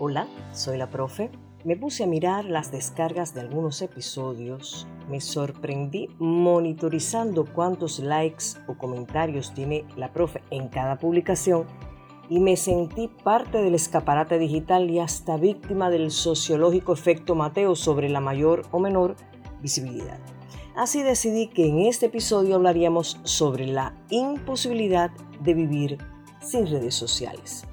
Hola, soy la profe. Me puse a mirar las descargas de algunos episodios. Me sorprendí monitorizando cuántos likes o comentarios tiene la profe en cada publicación y me sentí parte del escaparate digital y hasta víctima del sociológico efecto Mateo sobre la mayor o menor visibilidad. Así decidí que en este episodio hablaríamos sobre la imposibilidad de vivir sin redes sociales.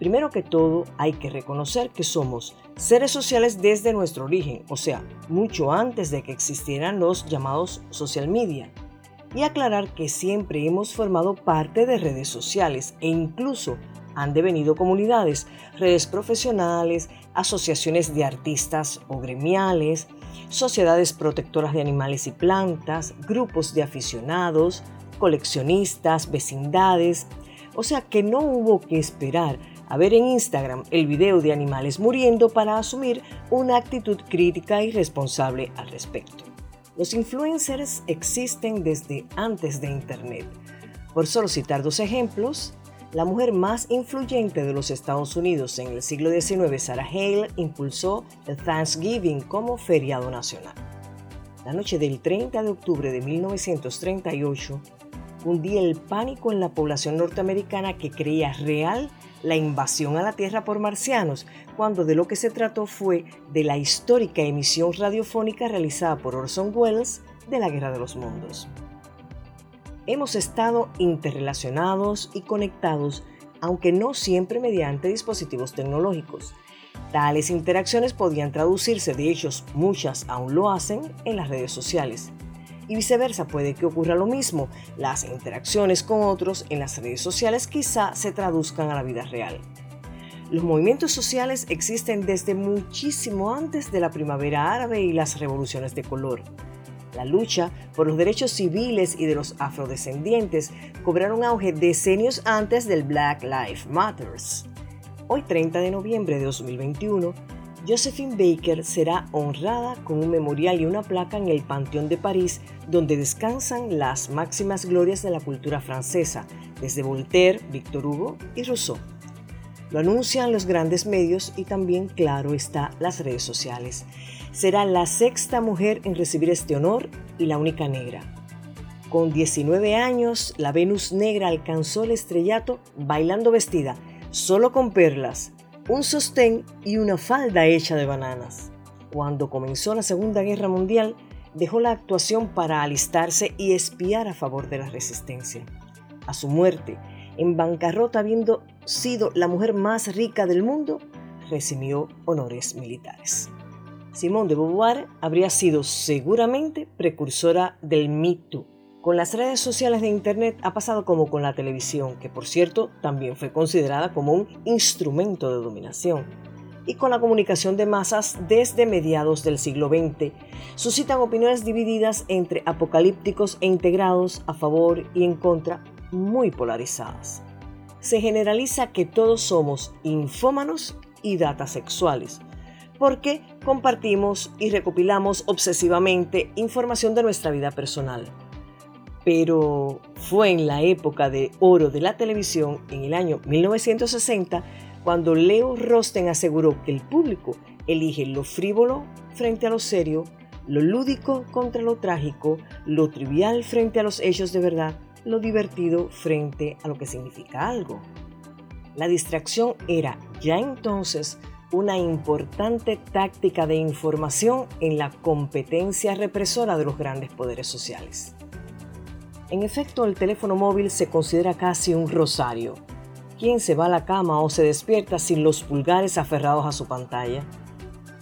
Primero que todo, hay que reconocer que somos seres sociales desde nuestro origen, o sea, mucho antes de que existieran los llamados social media. Y aclarar que siempre hemos formado parte de redes sociales e incluso han devenido comunidades, redes profesionales, asociaciones de artistas o gremiales, sociedades protectoras de animales y plantas, grupos de aficionados, coleccionistas, vecindades. O sea que no hubo que esperar a ver en Instagram el video de animales muriendo para asumir una actitud crítica y responsable al respecto. Los influencers existen desde antes de Internet. Por solo citar dos ejemplos, la mujer más influyente de los Estados Unidos en el siglo XIX, Sarah Hale, impulsó el Thanksgiving como feriado nacional. La noche del 30 de octubre de 1938 hundía el pánico en la población norteamericana que creía real la invasión a la Tierra por marcianos, cuando de lo que se trató fue de la histórica emisión radiofónica realizada por Orson Welles de la Guerra de los Mundos. Hemos estado interrelacionados y conectados, aunque no siempre mediante dispositivos tecnológicos. Tales interacciones podían traducirse, de hecho muchas aún lo hacen, en las redes sociales y viceversa puede que ocurra lo mismo. Las interacciones con otros en las redes sociales quizá se traduzcan a la vida real. Los movimientos sociales existen desde muchísimo antes de la primavera árabe y las revoluciones de color. La lucha por los derechos civiles y de los afrodescendientes cobraron auge decenios antes del Black Lives Matters. Hoy 30 de noviembre de 2021, Josephine Baker será honrada con un memorial y una placa en el Panteón de París, donde descansan las máximas glorias de la cultura francesa, desde Voltaire, Victor Hugo y Rousseau. Lo anuncian los grandes medios y también, claro, está las redes sociales. Será la sexta mujer en recibir este honor y la única negra. Con 19 años, la Venus negra alcanzó el estrellato bailando vestida, solo con perlas, un sostén y una falda hecha de bananas. Cuando comenzó la Segunda Guerra Mundial, dejó la actuación para alistarse y espiar a favor de la resistencia. A su muerte, en bancarrota habiendo sido la mujer más rica del mundo, recibió honores militares. Simone de Beauvoir habría sido seguramente precursora del mito con las redes sociales de Internet ha pasado como con la televisión, que por cierto también fue considerada como un instrumento de dominación. Y con la comunicación de masas desde mediados del siglo XX, suscitan opiniones divididas entre apocalípticos e integrados a favor y en contra, muy polarizadas. Se generaliza que todos somos infómanos y datasexuales, porque compartimos y recopilamos obsesivamente información de nuestra vida personal pero fue en la época de oro de la televisión, en el año 1960, cuando Leo Rosten aseguró que el público elige lo frívolo frente a lo serio, lo lúdico contra lo trágico, lo trivial frente a los hechos de verdad, lo divertido frente a lo que significa algo. La distracción era ya entonces una importante táctica de información en la competencia represora de los grandes poderes sociales. En efecto, el teléfono móvil se considera casi un rosario. ¿Quién se va a la cama o se despierta sin los pulgares aferrados a su pantalla?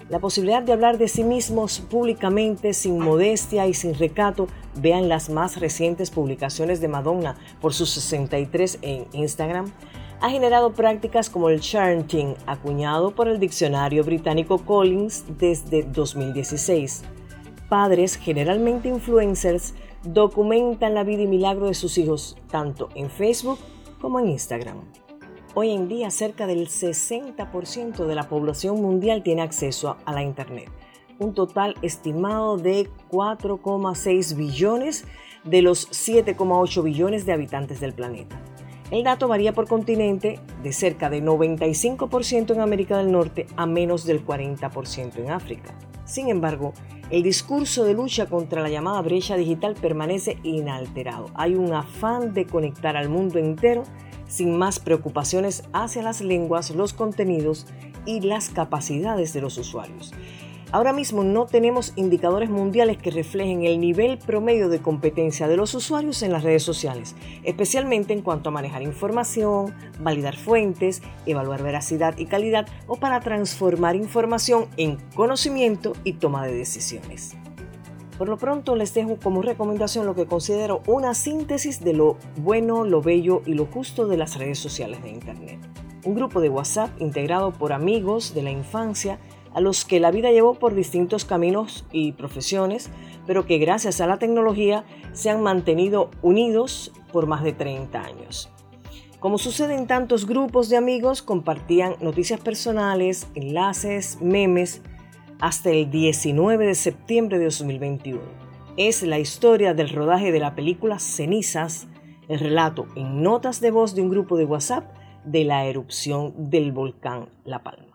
La posibilidad de hablar de sí mismos públicamente, sin modestia y sin recato, vean las más recientes publicaciones de Madonna por sus 63 en Instagram, ha generado prácticas como el chanting, acuñado por el diccionario británico Collins desde 2016. Padres, generalmente influencers, documentan la vida y milagro de sus hijos tanto en Facebook como en Instagram. Hoy en día cerca del 60% de la población mundial tiene acceso a la Internet, un total estimado de 4,6 billones de los 7,8 billones de habitantes del planeta. El dato varía por continente de cerca de 95% en América del Norte a menos del 40% en África. Sin embargo, el discurso de lucha contra la llamada brecha digital permanece inalterado. Hay un afán de conectar al mundo entero sin más preocupaciones hacia las lenguas, los contenidos y las capacidades de los usuarios. Ahora mismo no tenemos indicadores mundiales que reflejen el nivel promedio de competencia de los usuarios en las redes sociales, especialmente en cuanto a manejar información, validar fuentes, evaluar veracidad y calidad o para transformar información en conocimiento y toma de decisiones. Por lo pronto les dejo como recomendación lo que considero una síntesis de lo bueno, lo bello y lo justo de las redes sociales de Internet. Un grupo de WhatsApp integrado por amigos de la infancia a los que la vida llevó por distintos caminos y profesiones, pero que gracias a la tecnología se han mantenido unidos por más de 30 años. Como sucede en tantos grupos de amigos, compartían noticias personales, enlaces, memes, hasta el 19 de septiembre de 2021. Es la historia del rodaje de la película Cenizas, el relato en notas de voz de un grupo de WhatsApp de la erupción del volcán La Palma.